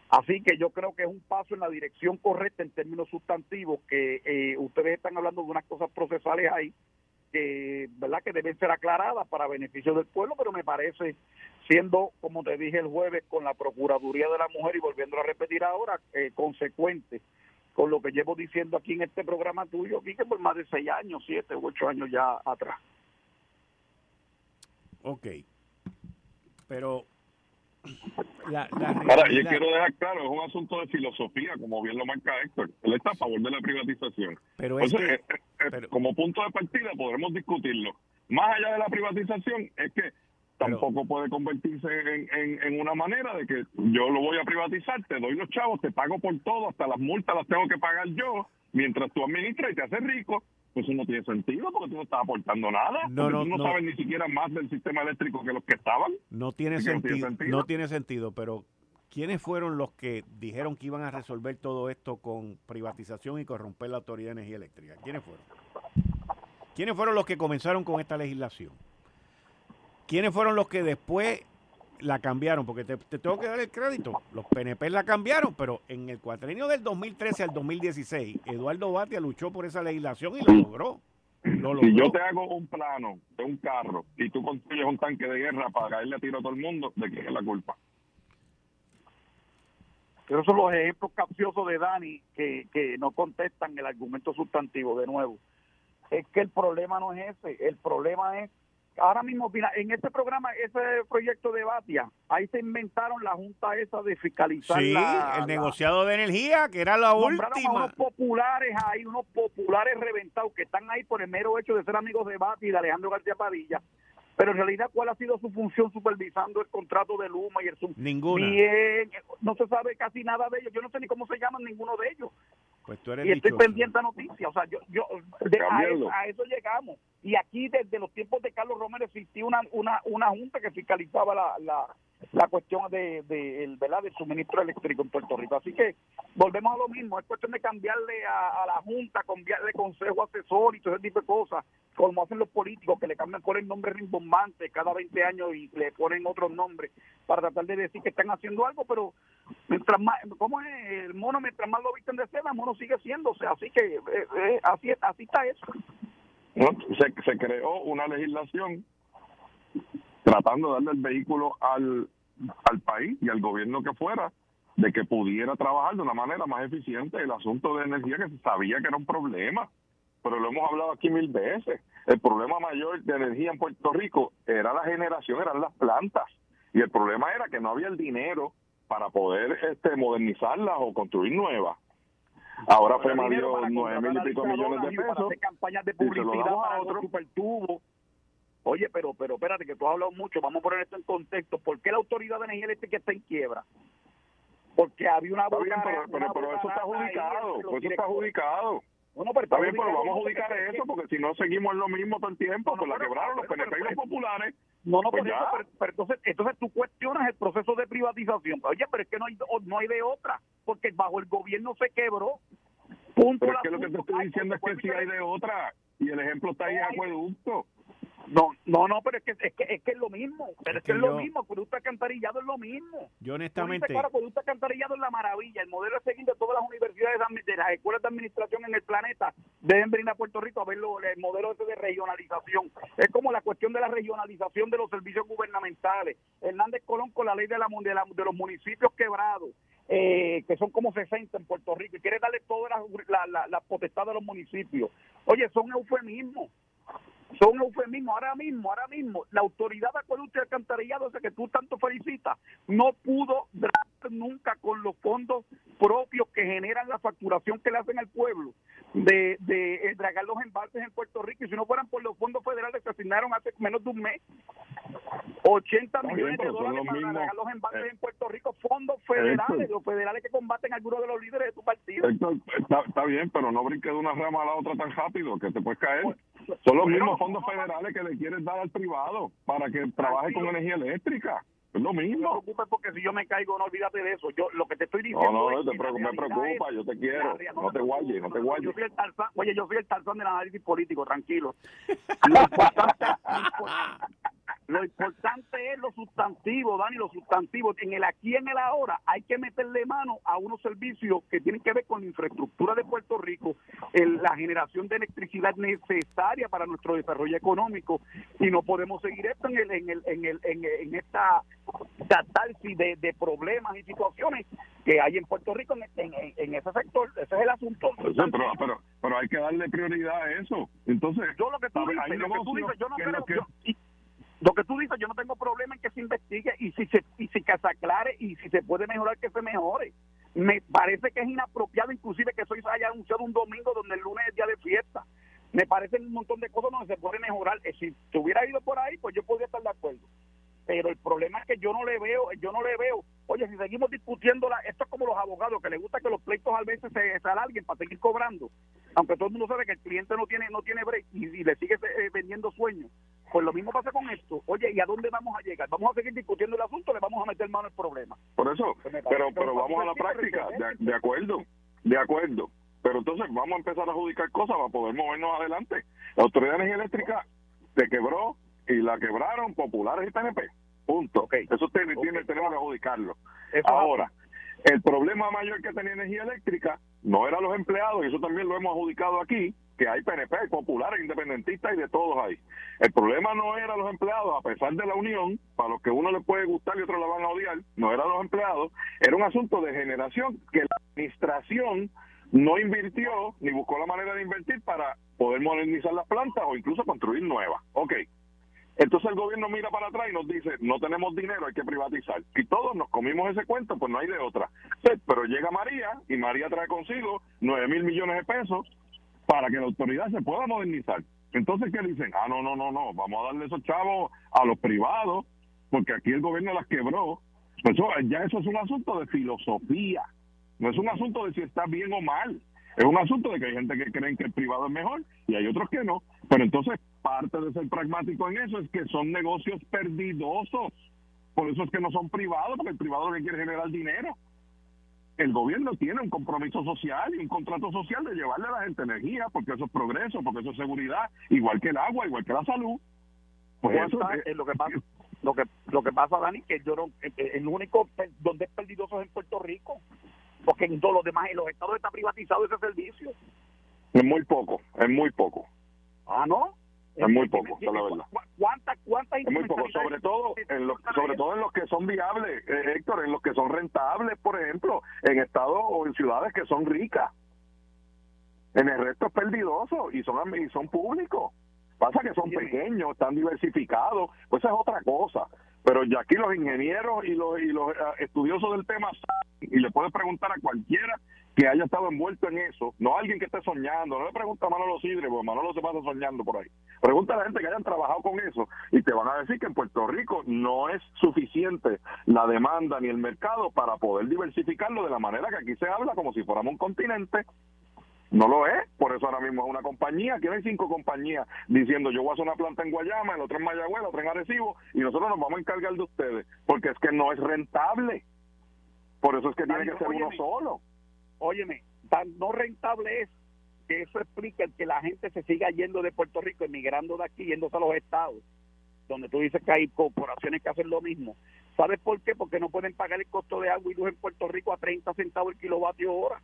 Así que yo creo que es un paso en la dirección correcta en términos sustantivos, que eh, ustedes están hablando de unas cosas procesales ahí, que, ¿verdad? que deben ser aclaradas para beneficio del pueblo, pero me parece, siendo, como te dije el jueves, con la Procuraduría de la Mujer y volviendo a repetir ahora, eh, consecuente con lo que llevo diciendo aquí en este programa tuyo, que por más de seis años, siete u ocho años ya atrás. Ok, pero Ahora, yo quiero dejar claro, es un asunto de filosofía, como bien lo marca Héctor. Él está a favor de la privatización. Pero es que, eh, eh, como punto de partida podremos discutirlo. Más allá de la privatización, es que tampoco puede convertirse en, en, una manera de que yo lo voy a privatizar, te doy los chavos, te pago por todo, hasta las multas las tengo que pagar yo, mientras tú administras y te haces rico, pues eso no tiene sentido porque tú no estás aportando nada. No, no, tú no, sabes ni siquiera más del sistema eléctrico que los que estaban. No tiene, sentido, no tiene sentido, pero ¿quiénes fueron los que dijeron que iban a resolver todo esto con privatización y corromper la Autoridad de Energía Eléctrica? ¿Quiénes fueron? ¿Quiénes fueron los que comenzaron con esta legislación? ¿Quiénes fueron los que después la cambiaron? Porque te, tengo que dar el crédito. Los PNP la cambiaron, pero en el cuatrenio del 2013 al 2016, Eduardo Batia luchó por esa legislación y lo logró. Si yo te hago un plano de un carro y tú construyes un tanque de guerra para caerle a tiro a todo el mundo, ¿de quién es la culpa? Pero son los ejemplos capciosos de Dani que, que no contestan el argumento sustantivo de nuevo. Es que el problema no es ese, el problema es ahora mismo, mira, en este programa, ese proyecto de Batia, ahí se inventaron la junta esa de fiscalizar sí, el negociado de energía, que era la última. unos populares ahí, unos populares reventados que están ahí por el mero hecho de ser amigos de Batia y de Alejandro García Padilla. Pero en realidad, ¿cuál ha sido su función supervisando el contrato de Luma y el Ninguna. Bien, no se sabe casi nada de ellos. Yo no sé ni cómo se llaman ninguno de ellos. Pues tú eres y estoy pendiente a noticias. O sea, yo, yo a, eso, llegamos. Y aquí, desde los tiempos de Carlos Romero, existía una, una, una junta que fiscalizaba la, la, la cuestión de, de, el, ¿verdad? del suministro eléctrico en Puerto Rico. Así que volvemos a lo mismo. Es cuestión de cambiarle a, la junta, cambiarle consejo asesor y todo ese tipo de cosas, como hacen los políticos, que le cambian, por el nombre rimbombante cada 20 años y le ponen otros nombres para tratar de decir que están haciendo algo, pero mientras más, ¿cómo es? El mono, mientras más lo visten de seda, el mono sigue siéndose. Así que eh, eh, así, así está eso. se, se creó una legislación tratando de darle el vehículo al, al país y al gobierno que fuera de que pudiera trabajar de una manera más eficiente el asunto de energía que se sabía que era un problema, pero lo hemos hablado aquí mil veces. El problema mayor de energía en Puerto Rico era la generación, eran las plantas, y el problema era que no había el dinero para poder este, modernizarlas o construir nuevas. Ahora FEMA dio nueve mil y pico millones de pesos. campañas de publicidad para otro supertubo Oye, pero pero espérate, que tú has hablado mucho, vamos a poner esto en contexto. ¿Por qué la Autoridad de Energía Eléctrica está en quiebra? Porque había una... Está pero, eso está adjudicado, eso está adjudicado. Bueno, pero está, bien, pero vamos a adjudicar eso, porque si no seguimos en lo mismo todo el tiempo, pues la quebraron los PNP y los populares. No, no, pues pero, entonces, entonces tú cuestionas el proceso de privatización. Oye, pero es que no hay, no hay de otra, porque bajo el gobierno se quebró. Punto pero es que lo que te estoy diciendo es que sí hay de otra, y el ejemplo está ahí en acueducto. No, no, no, pero es que es, que, es, que es lo mismo. Pero es, que, es lo mismo. Producto acantarillado es lo mismo. Yo honestamente. Claro, producto acantarillado es la maravilla. El modelo a seguir de todas las universidades, de las escuelas de administración en el planeta, deben venir a Puerto Rico a ver el modelo ese de regionalización. Es como la cuestión de la regionalización de los servicios gubernamentales. Hernández Colón con la ley de, la, de, los municipios quebrados. Eh, que son como 60 en Puerto Rico, y quiere darle toda la, la, la potestad de los municipios. Oye, son eufemismos son eufemismos. Ahora mismo, ahora mismo, la autoridad de acueducto y alcantarillado, ese que tú tanto felicitas, no pudo nunca con los fondos propios que generan la facturación que le hacen al pueblo de, de eh, dragar los embalses en Puerto Rico. Y si no fueran por los fondos federales que asignaron hace menos de un mes, 80 millones de dólares para dragar los embalses eh, en Puerto Rico, fondos federales, los federales que combaten a algunos de los líderes de tu partido. está, bien, pero no brinques de una rama a la otra tan rápido que te puedes caer. Pues, Son los mismos fondos federales que le quieren dar al privado para que trabaje con energía eléctrica. Es lo mismo. No te preocupes porque si yo me caigo, no olvídate de eso. Yo lo que te estoy diciendo. No, no, te preocupa, me preocupa, yo te quiero. No, te guayes, no te guayes. Yo soy el tarzán, oye, yo soy el tarzán del análisis político, tranquilo. Lo importante, lo importante es lo sustantivo, Dani, lo sustantivo. En el aquí y en el ahora hay que meterle mano a unos servicios que tienen que ver con la infraestructura de Puerto Rico, la generación de electricidad necesaria para nuestro desarrollo económico y no podemos seguir esto en el en el en el en, esta catarsis de, de, problemas y situaciones que hay en Puerto Rico en, en, ese sector. Ese es el asunto. pero, pero, pero, hay que darle prioridad a eso. Entonces, yo lo que tú dices, yo no creo lo que tú dices, yo no tengo problema en que se investigue y si se, y si que se aclare y si se puede mejorar, que se mejore. Me parece que es inapropiado inclusive que eso haya anunciado un domingo donde el lunes es día de fiesta. Me parecen un montón de cosas donde se puede mejorar. Eh, si te hubiera ido por ahí, pues yo podría estar de acuerdo pero el problema es que yo no le veo, yo no le veo, oye, si seguimos discutiendo, esto es como los abogados, que les gusta que los pleitos a veces se, se alarguen para seguir cobrando, aunque todo el mundo sabe que el cliente no tiene no tiene break y, le sigue eh, vendiendo sueños. Pues lo mismo pasa con esto. Oye, ¿y a dónde vamos a llegar? ¿Vamos a seguir discutiendo el asunto le vamos a meter mano al problema? Por eso, pues pero, pero vamos a la práctica, de, acuerdo, de acuerdo. Pero entonces vamos a empezar a adjudicar cosas para poder movernos adelante. La Autoridad de Energía Eléctrica se quebró y la quebraron populares y PNP. Punto. Eso tiene, tenemos que adjudicarlo. Ahora, el problema mayor que tenía energía eléctrica no eran los empleados, y eso también lo hemos adjudicado aquí, que hay PNP, populares, independentistas y de todos ahí. El problema no era los empleados, a pesar de la unión, para los que uno le puede gustar y otros la van a odiar, no eran los empleados, era un asunto de generación que la administración no invirtió ni buscó la manera de invertir para poder modernizar las plantas o incluso construir nuevas. Ok, entonces el gobierno mira para atrás y nos dice, no tenemos dinero, hay que privatizar. Y todos nos comimos ese cuento, pues no hay de otra. Pero llega María y María trae consigo 9 mil millones de pesos para que la autoridad se pueda modernizar. Entonces, ¿qué dicen? Ah, no, no, no, no, vamos a darle esos chavos a los privados, porque aquí el gobierno las quebró. Pues eso, ya eso es un asunto de filosofía, no es un asunto de si está bien o mal. Es un asunto de que hay gente que creen que el privado es mejor y hay otros que no. Pero entonces, parte de ser pragmático en eso es que son negocios perdidosos. Por eso es que no son privados, porque el privado lo que quiere generar dinero. El gobierno tiene un compromiso social y un contrato social de llevarle a la gente energía, porque eso es progreso, porque eso es seguridad, igual que el agua, igual que la salud. Pues eso es, lo que pasa. Lo que, lo que pasa, Dani, que yo no, el único donde es perdidoso es en Puerto Rico porque en todos los demás, en los estados está privatizado ese servicio. Es muy poco, es muy poco. Ah, ¿no? Es muy poco, es la verdad. ¿Cuántas cuánta Es muy poco, sobre todo en los, sobre todo en los que son viables, eh, Héctor, en los que son rentables, por ejemplo, en estados o en ciudades que son ricas. En el resto es perdidoso y son y son públicos. Pasa que son pequeños, están diversificados, pues esa es otra cosa. Pero ya aquí los ingenieros y los, y los eh, estudiosos del tema y le puedes preguntar a cualquiera que haya estado envuelto en eso, no alguien que esté soñando, no le pregunta a Manolo Sidre, porque Manolo se pasa soñando por ahí. Pregunta a la gente que hayan trabajado con eso y te van a decir que en Puerto Rico no es suficiente la demanda ni el mercado para poder diversificarlo de la manera que aquí se habla como si fuéramos un continente no lo es, por eso ahora mismo es una compañía, aquí hay cinco compañías diciendo yo voy a hacer una planta en Guayama, el otro en Mayagüez, el otro en Arecibo, y nosotros nos vamos a encargar de ustedes, porque es que no es rentable. Por eso es que tiene que ser uno solo. Óyeme, tan no rentable es que eso explica que la gente se siga yendo de Puerto Rico, emigrando de aquí, yéndose a los estados, donde tú dices que hay corporaciones que hacen lo mismo. ¿Sabes por qué? Porque no pueden pagar el costo de agua y luz en Puerto Rico a 30 centavos el kilovatio hora.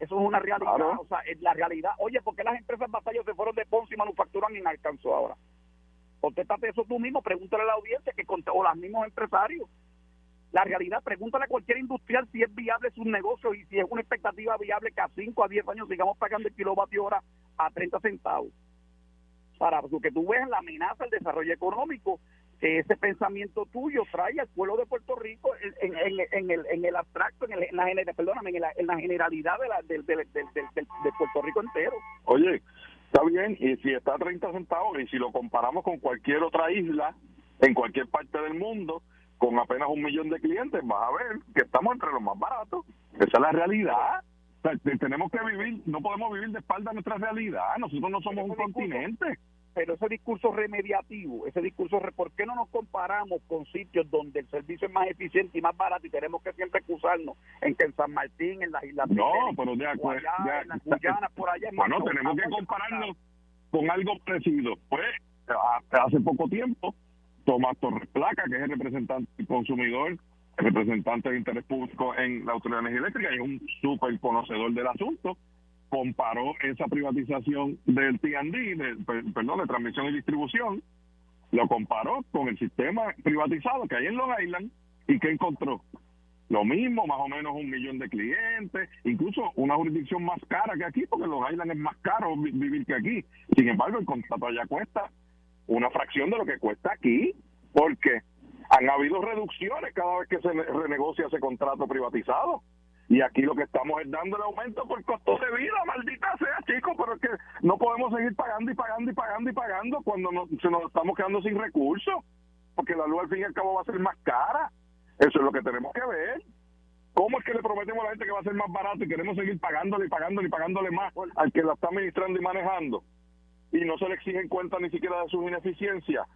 Eso es una realidad. O sea, es la realidad. Oye, ¿por qué las empresas batallas se fueron de Ponce y manufacturan en alcanzó ahora? Contéstate eso tú mismo, pregúntale a la audiencia que o los mismos empresarios. La realidad, pregúntale a cualquier industrial si es viable su negocio y si es una expectativa viable que a 5 a 10 años sigamos pagando el kilovatio hora a 30 centavos. Para que tú veas la amenaza al desarrollo económico que ese pensamiento tuyo trae al pueblo de Puerto Rico en, el, en el abstracto, en, el, en la, perdóname, en, la, en la generalidad de, la, de, de, Puerto Rico entero. Oye, está bien, y si está a 30 centavos, y si lo comparamos con cualquier otra isla, en cualquier parte del mundo, con apenas un millón de clientes, vas a ver que estamos entre los más baratos. Esa es la realidad. tenemos que vivir, no podemos vivir de espalda a nuestra realidad. Nosotros no somos un continente pero ese discurso remediativo, ese discurso, ¿por qué no nos comparamos con sitios donde el servicio es más eficiente y más barato y tenemos que siempre excusarnos en que en San Martín, en las Islas No, pero de acuerdo. en las Guyanas, por allá. Bueno, tenemos que compararnos con algo parecido. Pues, hace poco tiempo, Tomás Torres Placa, que es el representante del consumidor, el representante de interés público en la Autoridad de Energía Eléctrica, y es un súper conocedor del asunto, comparó esa privatización del T&D, de, perdón, de transmisión y distribución, lo comparó con el sistema privatizado que hay en Long Island y que encontró lo mismo, más o menos un millón de clientes, incluso una jurisdicción más cara que aquí, porque Long Island es más caro vivir que aquí. Sin embargo, el contrato allá cuesta una fracción de lo que cuesta aquí. Porque han habido reducciones cada vez que se renegocia ese contrato privatizado. Y aquí lo que estamos es dando el aumento por costo de vida, maldita sea, chicos, pero es que no podemos seguir pagando y pagando y pagando y pagando cuando se nos estamos quedando sin recursos, porque la luz al fin y al cabo va a ser más cara. Eso es lo que tenemos que ver. ¿Cómo es que le prometemos a la gente que va a ser más barato y queremos seguir pagándole y pagándole y pagándole más al que la está administrando y manejando? Y no se le exigen cuenta ni siquiera de sus ineficiencias.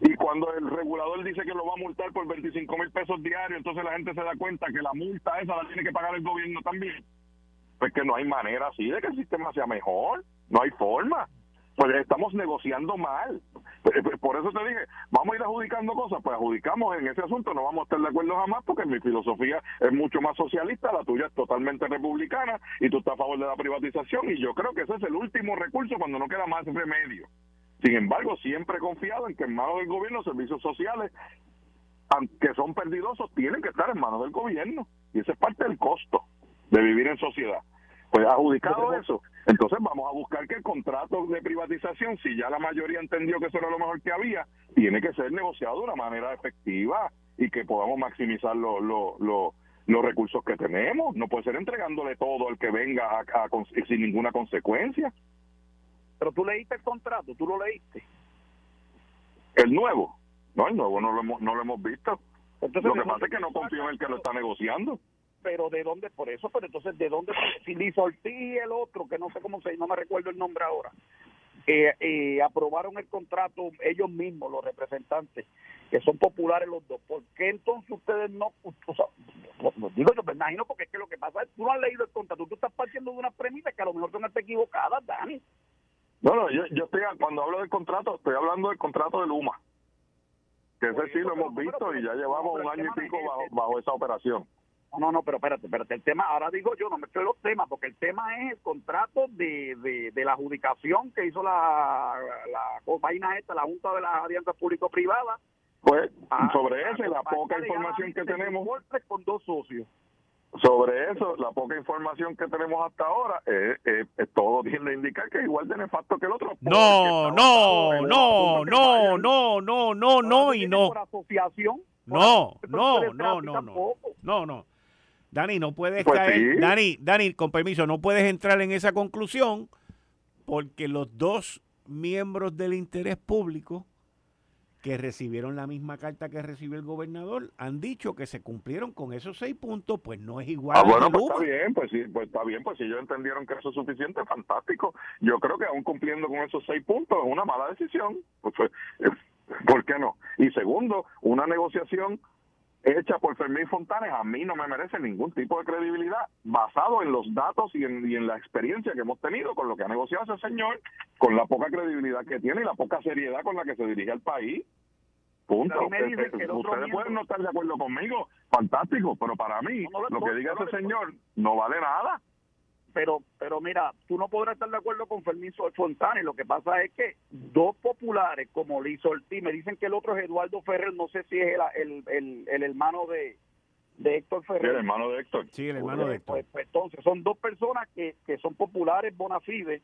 Y cuando el regulador dice que lo va a multar por 25 mil pesos diarios, entonces la gente se da cuenta que la multa esa la tiene que pagar el gobierno también. Pues que no hay manera así de que el sistema sea mejor. No hay forma pues estamos negociando mal. Por eso te dije, vamos a ir adjudicando cosas, pues adjudicamos en ese asunto, no vamos a estar de acuerdo jamás porque mi filosofía es mucho más socialista, la tuya es totalmente republicana y tú estás a favor de la privatización y yo creo que ese es el último recurso cuando no queda más remedio. Sin embargo, siempre he confiado en que en manos del gobierno servicios sociales que son perdidosos tienen que estar en manos del gobierno y ese es parte del costo de vivir en sociedad. Pues adjudicado eso, entonces vamos a buscar que el contrato de privatización, si ya la mayoría entendió que eso era lo mejor que había, tiene que ser negociado de una manera efectiva y que podamos maximizar los recursos que tenemos. No puede ser entregándole todo al que venga sin ninguna consecuencia. Pero tú leíste el contrato, tú lo leíste. El nuevo. No, el nuevo no lo hemos, no lo hemos visto. Entonces, lo que pasa es que no confío en el que lo está negociando pero de dónde por eso pero entonces de dónde si Liz y el otro que no sé cómo se no me recuerdo el nombre ahora eh, eh, aprobaron el contrato ellos mismos los representantes que son populares los dos ¿por qué entonces ustedes no digo yo me imagino porque es que lo que pasa es tú no has leído el contrato tú estás partiendo de una premisa que a lo mejor son equivocadas Dani. No no yo, yo estoy cuando hablo del contrato estoy hablando del contrato de Luma que ese sí lo hemos visto y ya llevamos un año y pico bajo, bajo esa operación no, no, pero espérate, espérate. El tema, ahora digo yo, no me estoy los temas, porque el tema es el contrato de, de, la adjudicación que hizo la, la vaina esta, la Junta de las Alianzas Público-Privadas. Pues, ah, sobre eso, la poca información que tenemos. Con dos socios. Sobre eso, la poca información que tenemos hasta ahora, eh, eh, todo tiende a indicar que es igual de nefasto que el otro. No, no, no, no, no, no, no, no, y no. asociación. No, no, no, no, no. No, no. Dani, no puedes pues caer. Dani, Dani, con permiso, no puedes entrar en esa conclusión porque los dos miembros del interés público que recibieron la misma carta que recibió el gobernador han dicho que se cumplieron con esos seis puntos, pues no es igual. Ah, bueno, pues está bien, pues sí, pues está bien, pues si ellos entendieron que eso es suficiente, fantástico. Yo creo que aún cumpliendo con esos seis puntos es una mala decisión, pues, pues ¿por qué no? Y segundo, una negociación hecha por Fermín Fontanes a mí no me merece ningún tipo de credibilidad basado en los datos y en, la experiencia que hemos tenido con lo que ha negociado ese señor, con la poca credibilidad que tiene y la poca seriedad con la que se dirige al país. Punto. Ustedes, pueden no estar de acuerdo conmigo, fantástico, pero para mí lo que diga ese señor no vale nada pero pero mira, tú no podrás estar de acuerdo con Fermín Fontana lo que pasa es que dos populares como Liz Ortiz me dicen que el otro es Eduardo Ferrer, no sé si es el, el, el, hermano de, de Héctor Ferrer. Sí, el hermano de Héctor. Sí, el hermano de Héctor. Pues, pues, entonces, son dos personas que, que son populares bona fide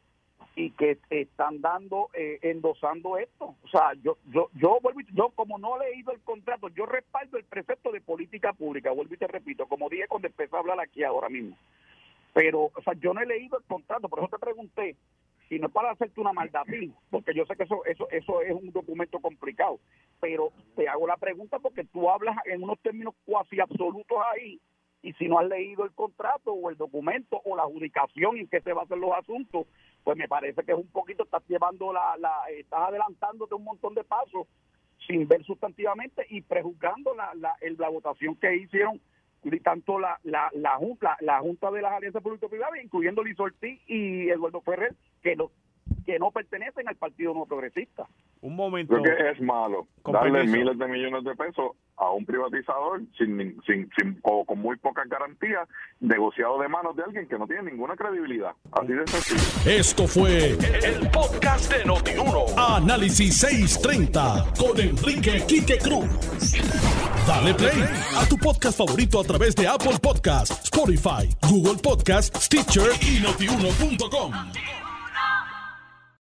y que están dando, eh, endosando esto. O sea, yo, yo, yo vuelvo yo como no he leído el contrato, yo respaldo el precepto de política pública, vuelvo y te repito, como dije cuando empecé a hablar aquí ahora mismo. Pero, o sea, yo no he leído el contrato, por eso te pregunté, si no es para hacerte una maldad porque yo sé que eso, eso, eso es un documento complicado, pero te hago la pregunta porque tú hablas en unos términos cuasi absolutos ahí, y si no has leído el contrato o el documento o la adjudicación en que se hacer los asuntos, pues me parece que es un poquito, estás llevando la, la estás adelantándote un montón de pasos sin ver sustantivamente y prejuzgando la, la, la votación que hicieron tanto la, la, la, junta, de las Alianzas Público-Privadas, incluyendo Luis Ortiz y Eduardo Ferrer, que no, que no pertenecen al Partido No Progresista. Un momento. Creo que es malo darle miles de millones de pesos a un privatizador sin, sin, sin o con muy pocas garantías, negociado de manos de alguien que no tiene ninguna credibilidad. Así de sencillo. Esto fue el, podcast de Notiuno. Análisis 630 con Enrique Quique Cruz. Dale play a tu podcast favorito a través de Apple Podcasts, Spotify, Google Podcasts, Stitcher y notiuno.com.